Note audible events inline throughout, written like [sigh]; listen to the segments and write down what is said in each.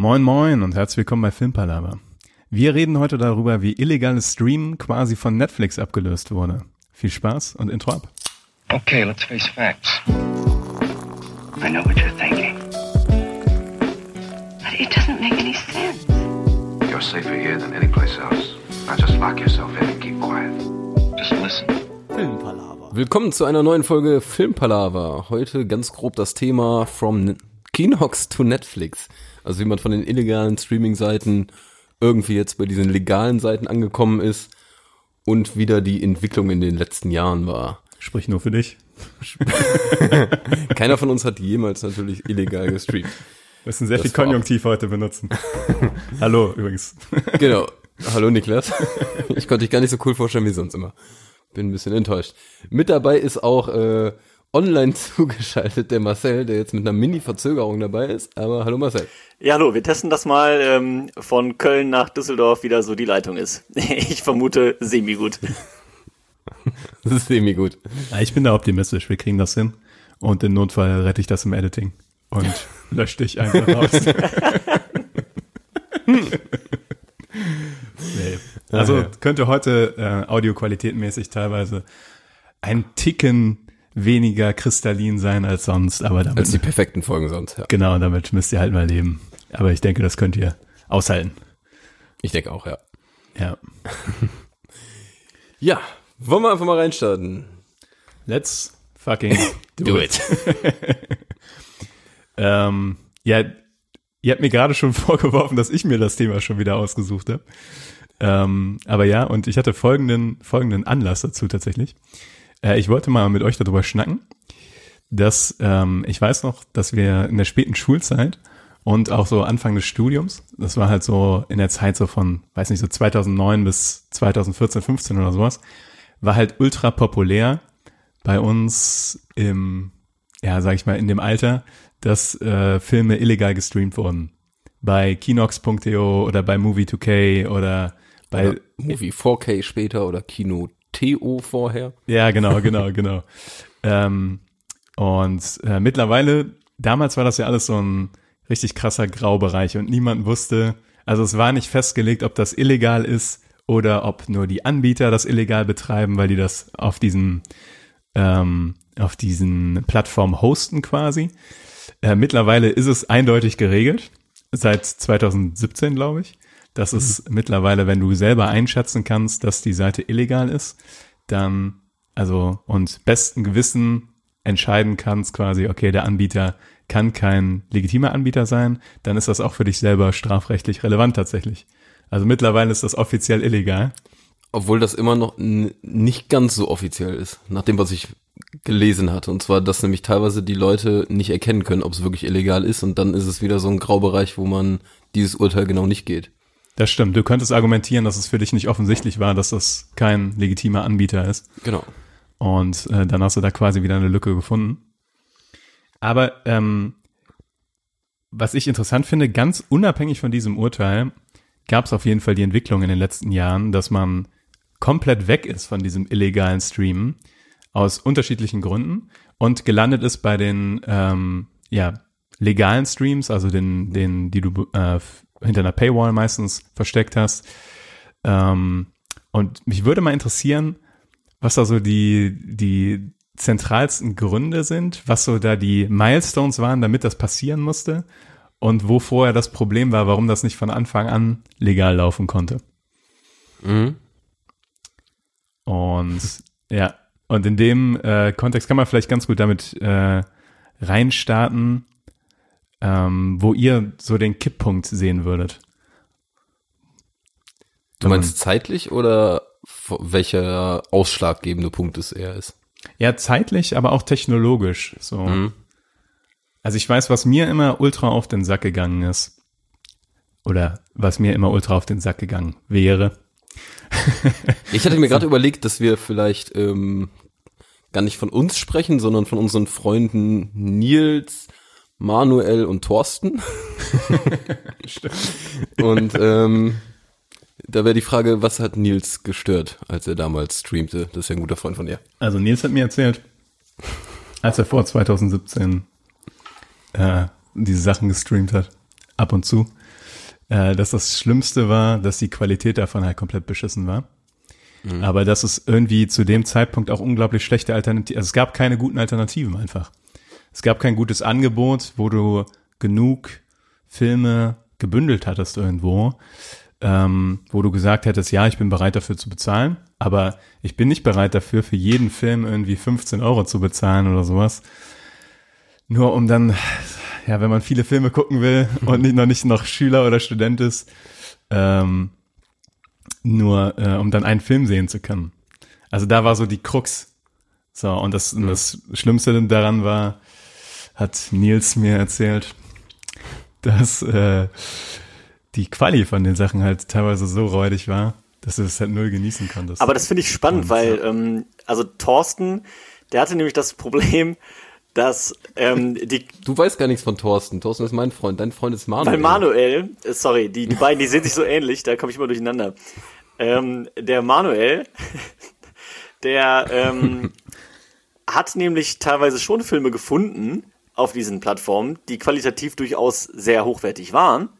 Moin moin und herzlich willkommen bei Filmpalava. Wir reden heute darüber, wie illegales Streamen quasi von Netflix abgelöst wurde. Viel Spaß und Intro ab. Okay, let's face facts. I know what you're thinking. But it doesn't make any sense. You're safer here than any place else. Now just lock yourself in and keep quiet. Just listen. Willkommen zu einer neuen Folge Filmpalava. Heute ganz grob das Thema From Kinox to Netflix. Also wie man von den illegalen Streaming-Seiten irgendwie jetzt bei diesen legalen Seiten angekommen ist und wieder die Entwicklung in den letzten Jahren war. Sprich nur für dich. [laughs] Keiner von uns hat jemals natürlich illegal gestreamt. Wir müssen sehr Das viel Konjunktiv heute benutzen. [laughs] Hallo übrigens. Genau. [laughs] Hallo Niklas. Ich konnte dich gar nicht so cool vorstellen wie sonst immer. Bin ein bisschen enttäuscht. Mit dabei ist auch äh, online [laughs] zugeschaltet der Marcel, der jetzt mit einer Mini-Verzögerung dabei ist. Aber hallo Marcel. Ja, hallo, wir testen das mal ähm, von Köln nach Düsseldorf, wie da so die Leitung ist. [laughs] Ich vermute semi-gut. [laughs] Das ist semi gut. Ja, ich bin da optimistisch, wir kriegen das hin. Und im Notfall rette ich das im Editing. Und lösche dich einfach raus. nee. Also Ah, könnte heute äh, audioqualitätmäßig teilweise ein Ticken weniger kristallin sein als sonst, aber damit, Als die perfekten Folgen sonst, ja. genau, damit müsst ihr halt mal leben. Aber ich denke, das könnt ihr aushalten. Ich denke auch, ja. Ja. [laughs] Ja, wollen wir einfach mal reinstarten. Let's fucking [laughs] do, it. [laughs] ähm, ja, ihr habt mir gerade schon vorgeworfen, dass ich mir das Thema schon wieder ausgesucht habe. Ähm, aber ja, und ich hatte folgenden, folgenden Anlass dazu tatsächlich. Äh, ich wollte mal mit euch darüber schnacken, dass ähm, ich weiß noch, dass wir in der späten Schulzeit und auch so Anfang des Studiums, das war halt so in der Zeit so von, weiß nicht, so 2009 bis 2014, 15 oder sowas, war halt ultra populär bei uns im, ja, sag ich mal, in dem Alter, dass äh, Filme illegal gestreamt wurden. Bei Kinox.to oder bei Movie2K oder bei, Oder Movie 4K später oder Kino TO vorher. ja, genau, genau, [laughs] genau. Ähm, und äh, mittlerweile, damals war das ja alles so ein richtig krasser Graubereich und niemand wusste, also es war nicht festgelegt, ob das illegal ist oder ob nur die Anbieter das illegal betreiben, weil die das auf diesen, ähm, auf diesen Plattformen hosten quasi. Äh, mittlerweile ist es eindeutig geregelt, seit 2017, glaube ich. Das ist mittlerweile, wenn du selber einschätzen kannst, dass die Seite illegal ist, dann, also, und besten Gewissen entscheiden kannst quasi, okay, der Anbieter kann kein legitimer Anbieter sein, dann ist das auch für dich selber strafrechtlich relevant tatsächlich. Also mittlerweile ist das offiziell illegal. Obwohl das immer noch nicht ganz so offiziell ist, nach dem, was ich gelesen hatte. Und zwar, dass nämlich teilweise die Leute nicht erkennen können, ob es wirklich illegal ist. Und dann ist es wieder so ein Graubereich, wo man dieses Urteil genau nicht geht. Das stimmt. Du könntest argumentieren, dass es für dich nicht offensichtlich war, dass das kein legitimer Anbieter ist. Genau. Und äh, dann hast du da quasi wieder eine Lücke gefunden. Aber ähm, was ich interessant finde, ganz unabhängig von diesem Urteil, gab es auf jeden Fall die Entwicklung in den letzten Jahren, dass man komplett weg ist von diesem illegalen Streamen aus unterschiedlichen Gründen und gelandet ist bei den ähm, ja, legalen Streams, also den, den, die du äh, hinter einer Paywall meistens versteckt hast. Ähm, und mich würde mal interessieren, was da so die, die zentralsten Gründe sind, was so da die Milestones waren, damit das passieren musste und wo vorher das Problem war, warum das nicht von Anfang an legal laufen konnte. Mhm. Und ja, und in dem äh, Kontext kann man vielleicht ganz gut damit äh, reinstarten, ähm, wo ihr so den Kipppunkt sehen würdet. Du meinst zeitlich oder welcher ausschlaggebende Punkt es eher ist? Ja, zeitlich, aber auch technologisch. So. Mhm. Also ich weiß, was mir immer ultra auf den Sack gegangen ist. Oder was mir immer ultra auf den Sack gegangen wäre. [laughs] Ich hatte mir gerade überlegt, dass wir vielleicht ähm, gar nicht von uns sprechen, sondern von unseren Freunden Nils, Manuel und Thorsten. und ähm, da wäre die Frage, was hat Nils gestört, als er damals streamte? Das ist ja ein guter Freund von dir. Also Nils hat mir erzählt, als er vor 2017 äh, diese Sachen gestreamt hat. ab und zu, äh, dass das Schlimmste war, dass die Qualität davon halt komplett beschissen war. Mhm. Aber dass es irgendwie zu dem Zeitpunkt auch unglaublich schlechte Alternativen, also es gab keine guten Alternativen einfach. Es gab kein gutes Angebot, wo du genug Filme gebündelt hattest irgendwo, ähm, wo du gesagt hättest, ja, ich bin bereit dafür zu bezahlen, aber ich bin nicht bereit dafür, für jeden Film irgendwie 15 Euro zu bezahlen oder sowas. Nur um dann, ja, wenn man viele Filme gucken will [laughs] und nicht, noch nicht noch Schüler oder Student ist, ähm, nur äh, um dann einen Film sehen zu können. Also da war so die Krux. So, und das, und das Schlimmste daran war, hat Nils mir erzählt, dass äh, die Quali von den Sachen halt teilweise so räudig war, dass du es halt null genießen konntest. Aber das finde ich spannend, und, weil, ähm, also Thorsten, der hatte nämlich das Problem, dass ähm, die. Du weißt gar nichts von Thorsten. Thorsten ist mein Freund. Dein Freund ist Manuel. Weil Manuel, äh, sorry, die, die beiden, die sehen sich so ähnlich, da komme ich immer durcheinander. Ähm, der Manuel, [laughs] der ähm, [laughs] hat nämlich teilweise schon Filme gefunden auf diesen Plattformen, die qualitativ durchaus sehr hochwertig waren.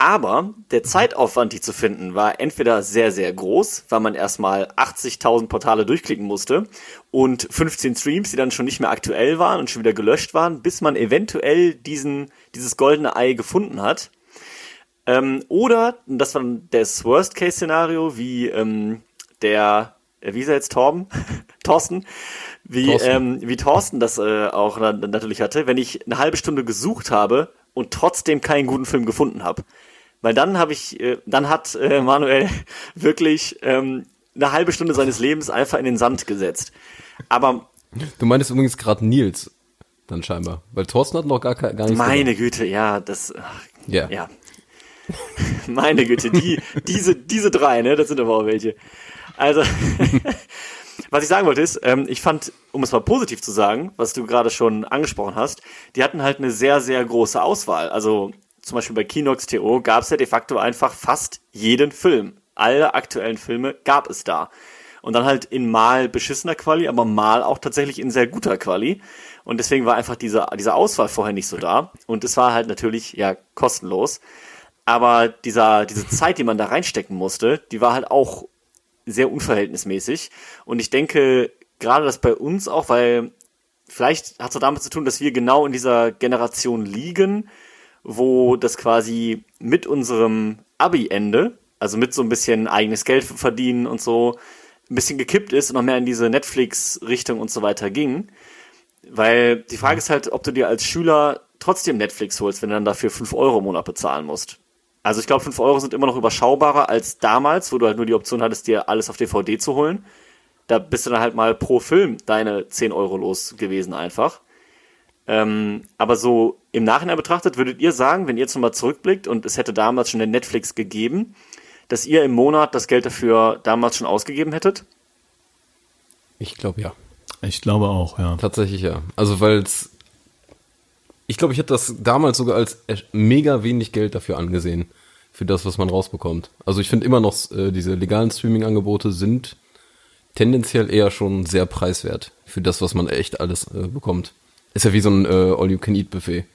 Aber der Zeitaufwand, die zu finden, war entweder sehr, sehr groß, weil man erstmal 80.000 Portale durchklicken musste und 15 Streams, die dann schon nicht mehr aktuell waren und schon wieder gelöscht waren, bis man eventuell diesen, dieses goldene Ei gefunden hat. Ähm, oder, das war das Worst-Case-Szenario, wie ähm, der, äh, wie ist er jetzt, Torben? [laughs] Thorsten? Wie, Thorsten. Ähm, wie Thorsten das äh, auch natürlich hatte, wenn ich eine halbe Stunde gesucht habe und trotzdem keinen guten Film gefunden habe. Weil dann habe ich, äh, dann hat äh, Manuel [laughs] wirklich ähm, eine halbe Stunde seines Lebens einfach in den Sand gesetzt. Aber du meintest übrigens gerade Nils, dann scheinbar, weil Thorsten hat noch gar, gar nichts. Meine gesagt. Güte, ja, das, yeah. ja. [laughs] Meine Güte, die, diese, diese drei, ne, das sind aber auch welche. Also, [laughs] was ich sagen wollte ist, ähm, ich fand, um es mal positiv zu sagen, was du gerade schon angesprochen hast, die hatten halt eine sehr, sehr große Auswahl. Also zum Beispiel bei Kinox.to gab es ja de facto einfach fast jeden Film. Alle aktuellen Filme gab es da. Und dann halt in mal beschissener Quali, aber mal auch tatsächlich in sehr guter Quali. Und deswegen war einfach diese, diese Auswahl vorher nicht so da. Und es war halt natürlich, ja, kostenlos. Aber dieser, diese Zeit, die man da reinstecken musste, die war halt auch sehr unverhältnismäßig. Und ich denke, gerade das bei uns auch, weil vielleicht hat es damit zu tun, dass wir genau in dieser Generation liegen, wo das quasi mit unserem Abi-Ende, also mit so ein bisschen eigenes Geld verdienen und so, ein bisschen gekippt ist und noch mehr in diese Netflix-Richtung und so weiter ging. Weil die Frage ist halt, ob du dir als Schüler trotzdem Netflix holst, wenn du dann dafür 5 Euro im Monat bezahlen musst. Also ich glaube, 5 Euro sind immer noch überschaubarer als damals, wo du halt nur die Option hattest, dir alles auf DVD zu holen. Da bist du dann halt mal pro Film deine 10 Euro los gewesen einfach. Ähm, aber so im Nachhinein betrachtet, würdet ihr sagen, wenn ihr jetzt nochmal zurückblickt und es hätte damals schon eine Netflix gegeben, dass ihr im Monat das Geld dafür damals schon ausgegeben hättet? Ich glaube ja. Ich glaube auch, ja. Tatsächlich ja. Also weil es ich glaube, ich hätte das damals sogar als mega wenig Geld dafür angesehen, für das, was man rausbekommt. Also ich finde immer noch, äh, diese legalen Streaming-Angebote sind tendenziell eher schon sehr preiswert für das, was man echt alles äh, bekommt. Ist ja wie so ein äh, All-You-Can-Eat-Buffet.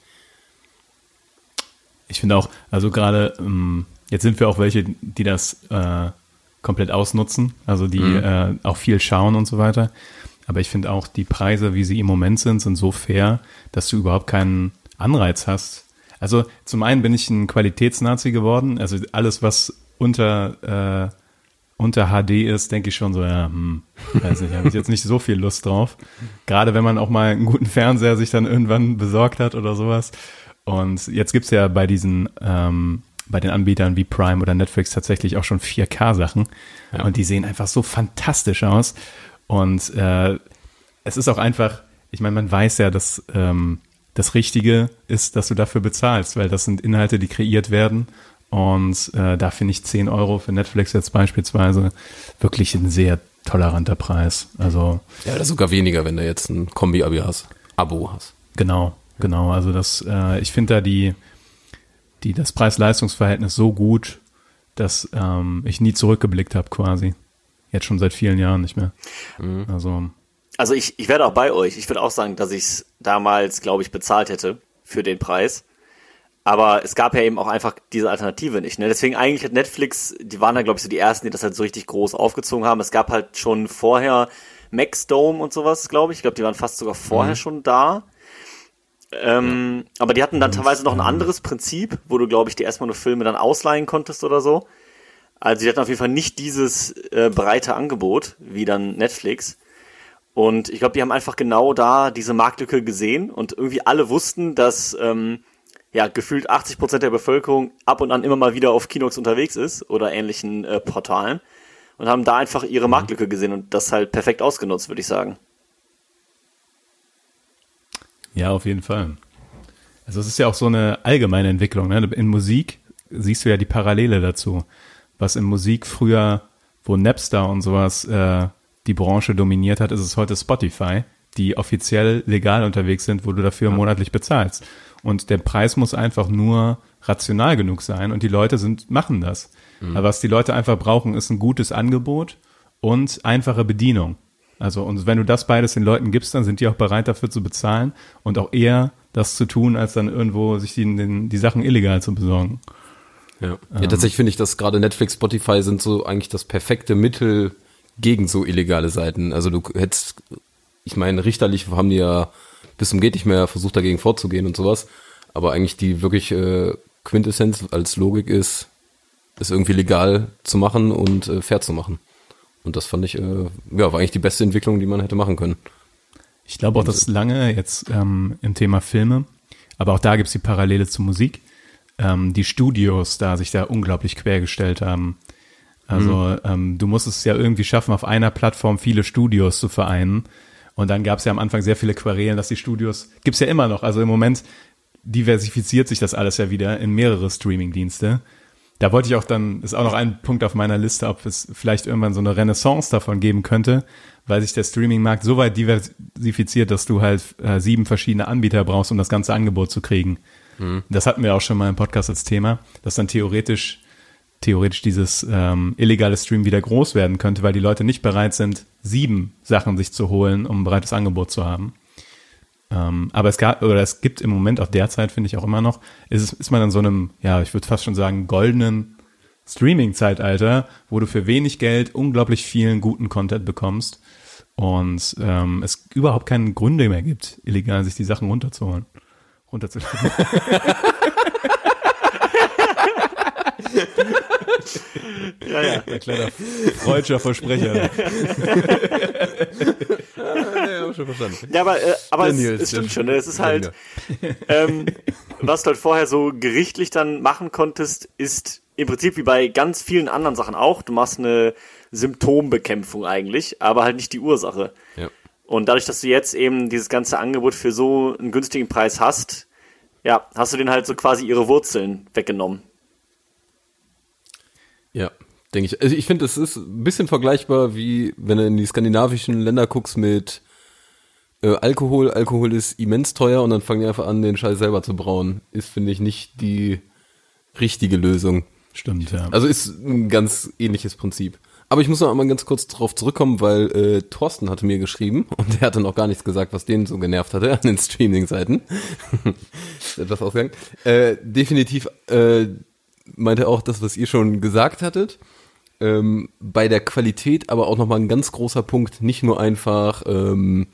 Ich finde auch, also gerade, ähm, jetzt sind wir auch welche, die das äh, komplett ausnutzen, also die mhm. äh, auch viel schauen und so weiter. Aber ich finde auch, die Preise, wie sie im Moment sind, sind so fair, dass du überhaupt keinen Anreiz hast. Also zum einen bin ich ein Qualitätsnazi geworden. Also alles, was unter, äh, unter HD ist, denke ich schon so, ja, hm, weiß nicht, habe ich jetzt nicht so viel Lust drauf. Gerade wenn man auch mal einen guten Fernseher sich dann irgendwann besorgt hat oder sowas. Und jetzt gibt's ja bei diesen ähm, bei den Anbietern wie Prime oder Netflix tatsächlich auch schon 4K-Sachen. Ja. Und die sehen einfach so fantastisch aus. Und äh, es ist auch einfach, ich meine, man weiß ja, dass ähm, das Richtige ist, dass du dafür bezahlst, weil das sind Inhalte, die kreiert werden. Und äh, da finde ich 10 Euro für Netflix jetzt beispielsweise wirklich ein sehr toleranter Preis. Also ja, oder sogar weniger, wenn du jetzt ein Kombi-Abi hast, Abo hast. Genau, genau. Also das, äh, ich finde da die, die das Preis-Leistungs-Verhältnis so gut, dass ähm, ich nie zurückgeblickt habe quasi. Jetzt schon seit vielen Jahren nicht mehr. Mhm. Also. Also ich, ich werde auch bei euch. Ich würde auch sagen, dass ich es damals, glaube ich, bezahlt hätte für den Preis. Aber es gab ja eben auch einfach diese Alternative nicht. Ne? Deswegen eigentlich hat Netflix, die waren da glaube ich so die ersten, die das halt so richtig groß aufgezogen haben. Es gab halt schon vorher Maxdome und sowas, glaube ich. Ich glaube, die waren fast sogar vorher mhm. schon da. Ähm, ja. Aber die hatten dann teilweise noch ein anderes Prinzip, wo du, glaube ich, dir erstmal nur Filme dann ausleihen konntest oder so. Also die hatten auf jeden Fall nicht dieses äh, breite Angebot wie dann Netflix. Und ich glaube, die haben einfach genau da diese Marktlücke gesehen und irgendwie alle wussten, dass ähm, ja gefühlt 80 Prozent der Bevölkerung ab und an immer mal wieder auf Kinox unterwegs ist oder ähnlichen äh, Portalen und haben da einfach ihre mhm. Marktlücke gesehen und das halt perfekt ausgenutzt, würde ich sagen. Ja, auf jeden Fall. Also es ist ja auch so eine allgemeine Entwicklung. Ne? In Musik siehst du ja die Parallele dazu. Was in Musik früher, wo Napster und sowas äh, die Branche dominiert hat, ist es heute Spotify, die offiziell legal unterwegs sind, wo du dafür ja. monatlich bezahlst. Und der Preis muss einfach nur rational genug sein und die Leute sind, machen das. Mhm. Aber was die Leute einfach brauchen, ist ein gutes Angebot und einfache Bedienung. Also, und wenn du das beides den Leuten gibst, dann sind die auch bereit dafür zu bezahlen und auch eher das zu tun, als dann irgendwo sich die, die, die Sachen illegal zu besorgen. Ja, ja ähm. tatsächlich finde ich, dass gerade Netflix, Spotify sind so eigentlich das perfekte Mittel gegen so illegale Seiten. Also du hättest, ich meine, richterlich haben die ja bis zum geht nicht mehr versucht dagegen vorzugehen und sowas. Aber eigentlich die wirklich äh, Quintessenz als Logik ist, es irgendwie legal zu machen und äh, fair zu machen. Und das fand ich, äh, ja, war eigentlich die beste Entwicklung, die man hätte machen können. Ich glaube auch, dass lange jetzt ähm, im Thema Filme, aber auch da gibt es die Parallele zur Musik, ähm, die Studios da sich da unglaublich quergestellt haben. Also mhm. ähm, du musst es ja irgendwie schaffen, auf einer Plattform viele Studios zu vereinen. Und dann gab es ja am Anfang sehr viele Querelen, dass die Studios, gibt's ja immer noch, also im Moment diversifiziert sich das alles ja wieder in mehrere Streaming-Dienste da wollte ich auch dann, ist auch noch ein Punkt auf meiner Liste, ob es vielleicht irgendwann so eine Renaissance davon geben könnte, weil sich der Streaming-Markt so weit diversifiziert, dass du halt äh, sieben verschiedene Anbieter brauchst, um das ganze Angebot zu kriegen. Mhm. Das hatten wir auch schon mal im Podcast als Thema, dass dann theoretisch theoretisch dieses ähm, illegale Stream wieder groß werden könnte, weil die Leute nicht bereit sind, sieben Sachen sich zu holen, um ein breites Angebot zu haben. Ähm, aber es gab, oder es gibt im Moment auch derzeit, finde ich auch immer noch, ist, ist man in so einem, ja, ich würde fast schon sagen, goldenen Streaming-Zeitalter, wo du für wenig Geld unglaublich vielen guten Content bekommst und ähm, es überhaupt keinen Gründe mehr gibt, illegal sich die Sachen runterzuholen. Runterzuladen. [laughs] ja, ja. Ein kleiner freudscher Versprecher. ja, schon verstanden. Ja, aber, äh, aber es, es stimmt schon. Ne? Es ist halt, ähm, was du halt vorher so gerichtlich dann machen konntest, ist im Prinzip wie bei ganz vielen anderen Sachen auch. Du machst eine Symptombekämpfung eigentlich, aber halt nicht die Ursache. Ja. Und dadurch, dass du jetzt eben dieses ganze Angebot für so einen günstigen Preis hast, ja, hast du den halt so quasi ihre Wurzeln weggenommen. Ja, denke ich. Also ich finde, es ist ein bisschen vergleichbar wie, wenn du in die skandinavischen Länder guckst mit äh, Alkohol. Alkohol ist immens teuer und dann fangen die einfach an, den Scheiß selber zu brauen. Ist, finde ich, nicht die richtige Lösung. Stimmt, ja. Also ist ein ganz ähnliches Prinzip. Aber ich muss noch einmal ganz kurz darauf zurückkommen, weil äh, Thorsten hatte mir geschrieben [laughs] und der hatte noch gar nichts gesagt, was den so genervt hatte an den Streaming-Seiten. [laughs] Etwas ausgegangen. Äh, definitiv äh, meinte auch das, was ihr schon gesagt hattet. Ähm, bei der Qualität aber auch nochmal ein ganz großer Punkt, nicht nur einfach ähm,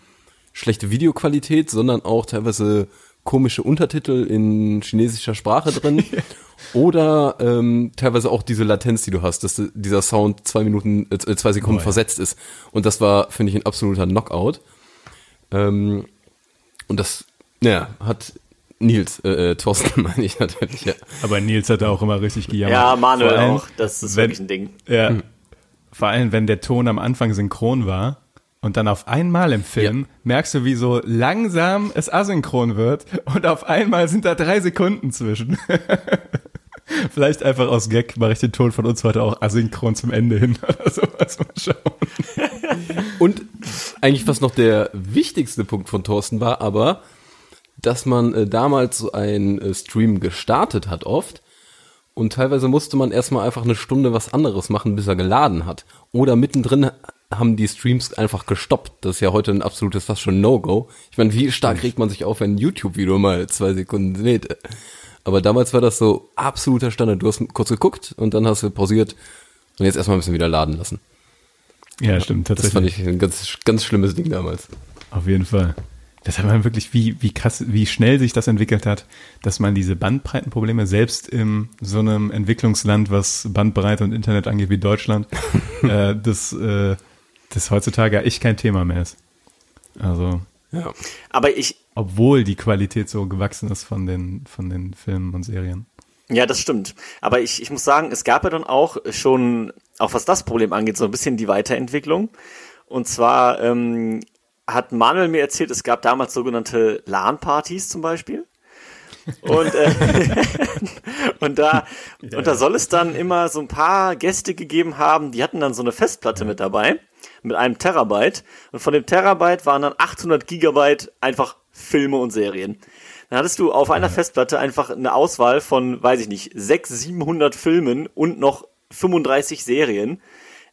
schlechte Videoqualität, sondern auch teilweise komische Untertitel in chinesischer Sprache drin. [laughs] Oder ähm, teilweise auch diese Latenz, die du hast, dass dieser Sound zwei Minuten, äh, zwei Sekunden oh, versetzt ist. Und das war, finde ich, ein absoluter Knockout. Ähm, und das, naja, hat Nils, äh, äh, Thorsten [laughs] meine ich natürlich, ja. Aber Nils hat auch immer richtig gejammert. Ja, Manuel allem, auch, das ist wenn, wirklich ein Ding. Ja, hm. vor allem, wenn der Ton am Anfang synchron war und dann auf einmal im Film ja. merkst du, wie so langsam es asynchron wird und auf einmal sind da drei Sekunden zwischen. [laughs] Vielleicht einfach aus Gag mache ich den Ton von uns heute auch asynchron zum Ende hin [laughs] oder sowas. Mal schauen. Und eigentlich was noch der wichtigste Punkt von Thorsten war, aber dass man äh, damals so ein äh, Stream gestartet hat oft und teilweise musste man erstmal einfach eine Stunde was anderes machen, bis er geladen hat. Oder mittendrin haben die Streams einfach gestoppt. Das ist ja heute ein absolutes fast schon No-Go. Ich meine, wie stark regt man sich auf, wenn ein YouTube-Video mal zwei Sekunden lädt? Aber damals war das so absoluter Standard. Du hast kurz geguckt und dann hast du pausiert und jetzt erstmal ein bisschen wieder laden lassen. Ja, stimmt, tatsächlich. Das fand ich ein ganz, ganz schlimmes Ding damals. Auf jeden Fall. Das hat man wirklich, wie, wie krass, wie schnell sich das entwickelt hat, dass man diese Bandbreitenprobleme selbst in so einem Entwicklungsland, was Bandbreite und Internet angeht wie Deutschland, [laughs] äh, das, äh, das heutzutage echt kein Thema mehr ist. Also. Ja. Aber ich. Obwohl die Qualität so gewachsen ist von den, von den Filmen und Serien. Ja, das stimmt. Aber ich, ich muss sagen, es gab ja dann auch schon, auch was das Problem angeht, so ein bisschen die Weiterentwicklung. Und zwar ähm, hat Manuel mir erzählt, es gab damals sogenannte LAN-Partys zum Beispiel. Und, äh, [laughs] und da ja. und da soll es dann immer so ein paar Gäste gegeben haben, die hatten dann so eine Festplatte mit dabei mit einem Terabyte und von dem Terabyte waren dann 800 Gigabyte einfach Filme und Serien. Dann hattest du auf einer Festplatte einfach eine Auswahl von, weiß ich nicht, 600, 700 Filmen und noch 35 Serien,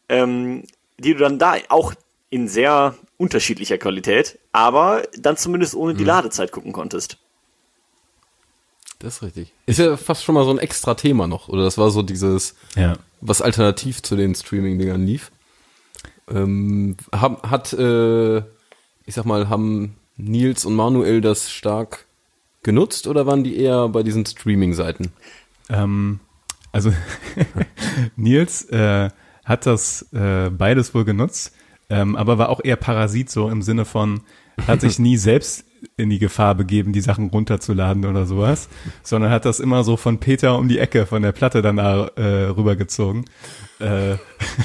ähm, die du dann da auch in sehr unterschiedlicher Qualität, aber dann zumindest ohne die hm. Ladezeit gucken konntest. Das ist richtig. Ist ja fast schon mal so ein extra Thema noch. Oder das war so dieses, ja. was alternativ zu den Streaming-Dingern lief. Ähm, hat, äh, ich sag mal, haben Nils und Manuel das stark genutzt oder waren die eher bei diesen Streaming-Seiten? Ähm, also [laughs] Nils äh, hat das äh, beides wohl genutzt, ähm, aber war auch eher Parasit so im Sinne von, hat sich [laughs] nie selbst in die Gefahr begeben, die Sachen runterzuladen oder sowas, sondern hat das immer so von Peter um die Ecke von der Platte dann äh, rübergezogen. Äh.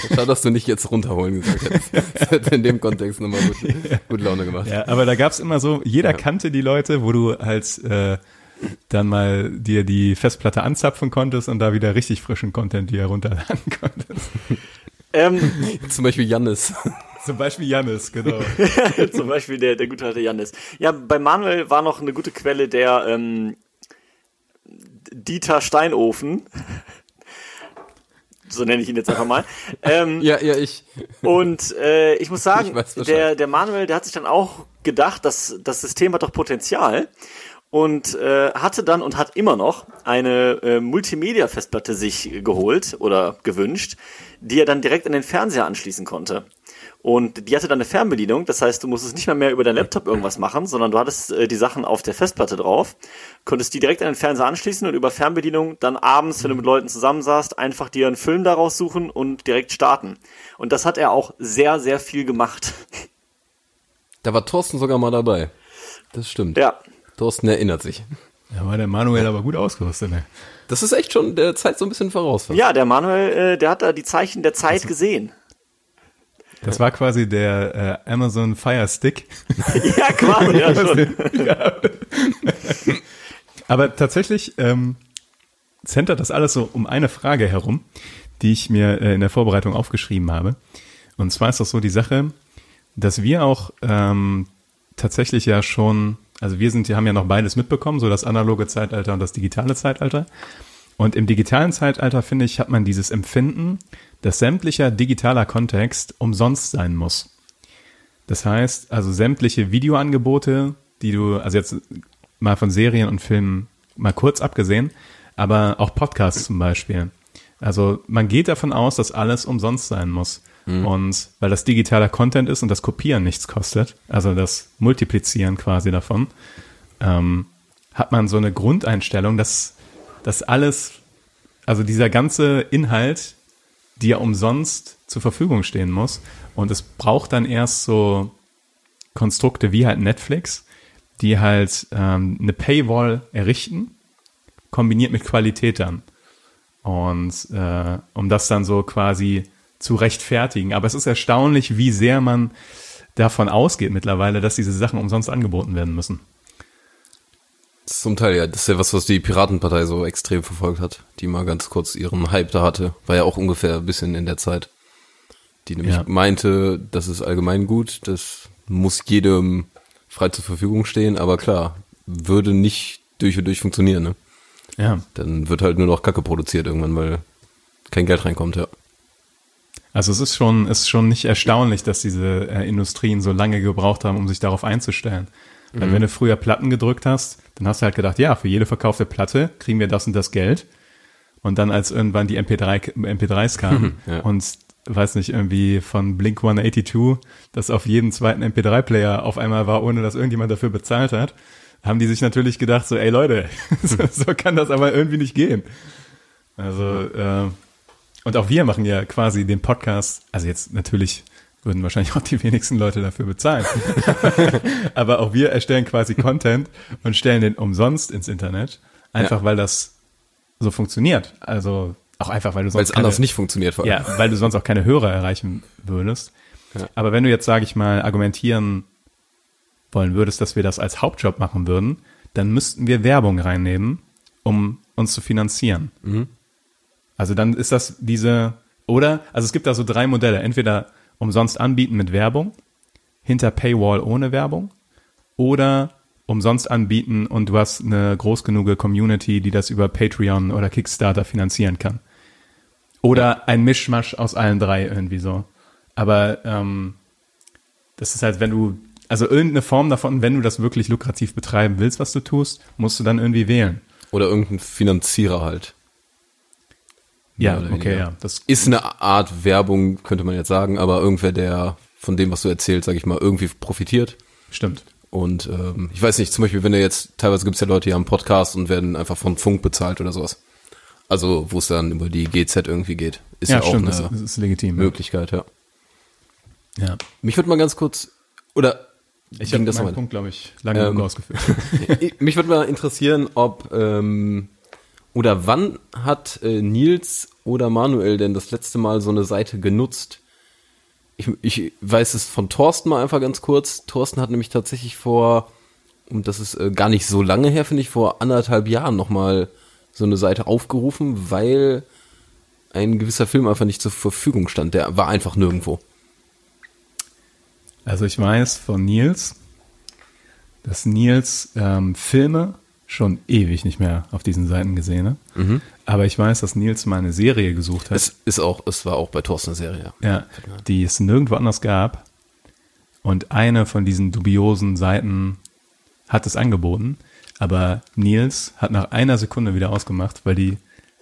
Schade, dass du nicht jetzt runterholen gesagt hättest. Das hätte in dem Kontext nochmal gut, ja. gut Laune gemacht. Ja, aber da gab's immer so, jeder ja. kannte die Leute, wo du halt äh, dann mal dir die Festplatte anzapfen konntest und da wieder richtig frischen Content dir runterladen [laughs] konntest. Ähm, Zum Beispiel Jannis. Zum Beispiel Jannis, genau. [laughs] Zum Beispiel der, der gute alte Jannis. Ja, bei Manuel war noch eine gute Quelle der ähm, Dieter Steinofen. so nenne ich ihn jetzt einfach mal. Ähm, [laughs] ja, ja, ich. Und äh, ich muss sagen, ich der, der Manuel, der hat sich dann auch gedacht, dass das System hat doch Potenzial und äh, hatte dann und hat immer noch eine äh, Multimedia-Festplatte sich geholt oder gewünscht, die er dann direkt an den Fernseher anschließen konnte. Und die hatte dann eine Fernbedienung, das heißt, du musstest nicht mehr mehr über deinen Laptop irgendwas machen, sondern du hattest äh, die Sachen auf der Festplatte drauf, konntest die direkt an den Fernseher anschließen und über Fernbedienung dann abends, wenn du mit Leuten zusammensaßt, einfach dir einen Film daraus suchen und direkt starten. Und das hat er auch sehr, sehr viel gemacht. Da war Thorsten sogar mal dabei. Das stimmt. Ja. Thorsten erinnert sich. Da war der Manuel aber gut ausgerüstet, ne? Das ist echt schon der Zeit so ein bisschen voraus. Ja, der Manuel, äh, der hat da die Zeichen der Zeit gesehen. Das war quasi der äh, Amazon Fire Stick. [laughs] ja, quasi, ja schon. ja. [laughs] Aber tatsächlich ähm, zentert das alles so um eine Frage herum, die ich mir äh, in der Vorbereitung aufgeschrieben habe. Und zwar ist das so die Sache, dass wir auch ähm, tatsächlich ja schon, also wir sind, wir haben ja noch beides mitbekommen, so das analoge Zeitalter und das digitale Zeitalter. Und im digitalen Zeitalter, finde ich, hat man dieses Empfinden, dass sämtlicher digitaler Kontext umsonst sein muss. Das heißt, also sämtliche Videoangebote, die du, also jetzt mal von Serien und Filmen mal kurz abgesehen, aber auch Podcasts zum Beispiel. Also man geht davon aus, dass alles umsonst sein muss. Mhm. Und weil das digitaler Content ist und das Kopieren nichts kostet, also das Multiplizieren quasi davon, ähm, hat man so eine Grundeinstellung, dass das alles, also dieser ganze Inhalt die ja umsonst zur Verfügung stehen muss. Und es braucht dann erst so Konstrukte wie halt Netflix, die halt ähm, eine Paywall errichten, kombiniert mit Qualität dann. Und äh, um das dann so quasi zu rechtfertigen. Aber es ist erstaunlich, wie sehr man davon ausgeht mittlerweile, dass diese Sachen umsonst angeboten werden müssen. Zum Teil, ja. Das ist ja was, was die Piratenpartei so extrem verfolgt hat, die mal ganz kurz ihren Hype da hatte. War ja auch ungefähr ein bisschen in der Zeit. Die nämlich ja. meinte, das ist allgemein gut, das muss jedem frei zur Verfügung stehen, aber klar, würde nicht durch und durch funktionieren, ne? Ja. Dann wird halt nur noch Kacke produziert irgendwann, weil kein Geld reinkommt, ja. Also es ist schon, ist schon nicht erstaunlich, dass diese äh, Industrien so lange gebraucht haben, um sich darauf einzustellen. Weil wenn du früher Platten gedrückt hast, dann hast du halt gedacht, ja, für jede verkaufte Platte kriegen wir das und das Geld. Und dann als irgendwann die MP3, MP3s kamen [laughs] Ja. und weiß nicht, irgendwie von Blink 182, das auf jedem zweiten MP3-Player auf einmal war, ohne dass irgendjemand dafür bezahlt hat, haben die sich natürlich gedacht, so, ey Leute, [laughs] so, so kann das aber irgendwie nicht gehen. Also, äh, und auch wir machen ja quasi den Podcast, also jetzt natürlich würden wahrscheinlich auch die wenigsten Leute dafür bezahlen. [laughs] aber auch wir erstellen quasi Content und stellen den umsonst ins Internet, einfach weil das so funktioniert. Also auch einfach, weil du sonst Weil es anders nicht funktioniert vor allem. ja, weil du sonst auch keine Hörer erreichen würdest. Ja. Aber wenn du jetzt, sage ich mal, argumentieren wollen würdest, dass wir das als Hauptjob machen würden, dann müssten wir Werbung reinnehmen, um uns zu finanzieren. Mhm. Also dann ist das diese, oder, also es gibt da so drei Modelle. Entweder umsonst anbieten mit Werbung, hinter Paywall ohne Werbung, oder umsonst anbieten und du hast eine groß genug Community, die das über Patreon oder Kickstarter finanzieren kann. Oder ein Mischmasch aus allen drei irgendwie so. Aber ähm, das ist halt, wenn du, also irgendeine Form davon, wenn du das wirklich lukrativ betreiben willst, was du tust, musst du dann irgendwie wählen. Oder irgendein Finanzierer halt. Ja, okay, weniger. ja. Das Ist eine Art Werbung, könnte man jetzt sagen, aber irgendwer, der von dem, was du erzählst, sag ich mal, irgendwie profitiert. stimmt. Und ähm, ich weiß nicht, zum Beispiel, wenn du jetzt, teilweise gibt es ja Leute, die haben einen Podcast und werden einfach von Funk bezahlt oder sowas. Also, wo es dann über die GZ irgendwie geht. Ist ja, Ja, auch stimmt, eine das, das ist legitim. Möglichkeit, ja. Ja. Mich würde mal ganz kurz, oder Ich habe das meinen Punkt, glaube ich, lange Ähm, genug ausgeführt. [laughs] Ich- Mich würde mal interessieren, ob ähm, oder wann hat äh, Nils oder Manuel denn das letzte Mal so eine Seite genutzt? Ich, ich weiß es von Thorsten mal einfach ganz kurz. Thorsten hat nämlich tatsächlich vor, und das ist äh, gar nicht so lange her, finde ich, vor anderthalb Jahren nochmal so eine Seite aufgerufen, weil ein gewisser Film einfach nicht zur Verfügung stand. Der war einfach nirgendwo. Also ich weiß von Nils, dass Nils ähm, Filme schon ewig nicht mehr auf diesen Seiten gesehen hat. Aber ich weiß, dass Nils mal eine Serie gesucht hat. Es ist auch, es war auch bei Thorsten eine Serie. Ja, die es nirgendwo anders gab. Und eine von diesen dubiosen Seiten hat es angeboten. Aber Nils hat nach einer Sekunde wieder ausgemacht, weil die